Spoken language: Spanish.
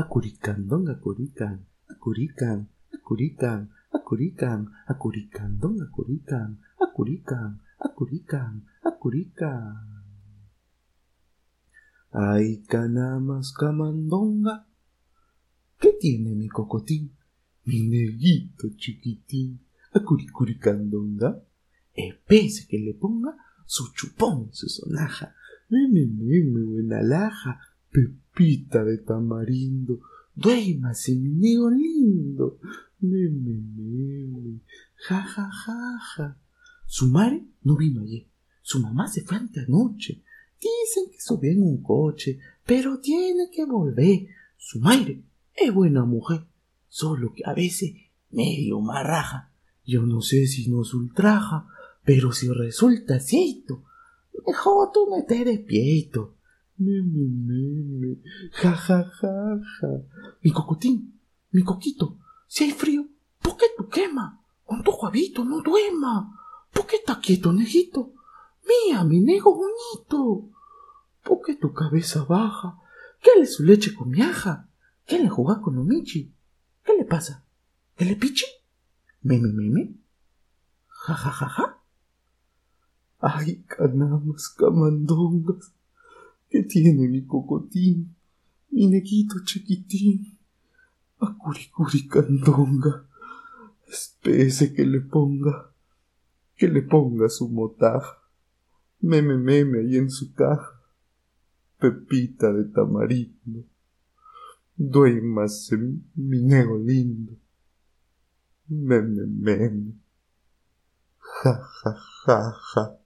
acuricandón, acurican, acurican, acurican, acurican, acuricandón, acurican, acurican, acurican, acurican. Ay, canamas, camandonga, ¿qué tiene mi cocotín? Mi neguito chiquitín, acuricuricandonga, espese que le ponga su chupón, su sonaja, meme, meme, buena laja, pepita de tamarindo, duérmase mi nego lindo, meme, meme, ja, ja, ja, ja. Su madre no vino ayer, su mamá se fue anoche, Dicen que subió en un coche, pero tiene que volver. Su madre es buena mujer, solo que a veces medio marraja. Yo no sé si nos ultraja, pero si resulta cierto, mejor tú te despierto. Me, me, ja, ja, ja, ja. Mi cocotín, mi coquito, si hay frío, ¿por qué tú quema? Con tu juavito no duerma. ¿Por qué está quieto, nejito? Mía, mi nego bonito. ¿Por qué tu cabeza baja? ¿Qué le su leche con miaja? ¿Qué le juega con Omichi? ¿Qué le pasa? ¿Qué le piche? ¿Meme, meme? ¿Ja, ja, ja, ja? Ay, canamas, camandongas, ¿qué tiene mi cocotín? Mi neguito chiquitín. Acuricuri candonga, espese que le ponga, que le ponga su motaja meme meme ahí en su caja, pepita de tamarindo, duérmase mi nego lindo, meme meme, ja ja ja ja.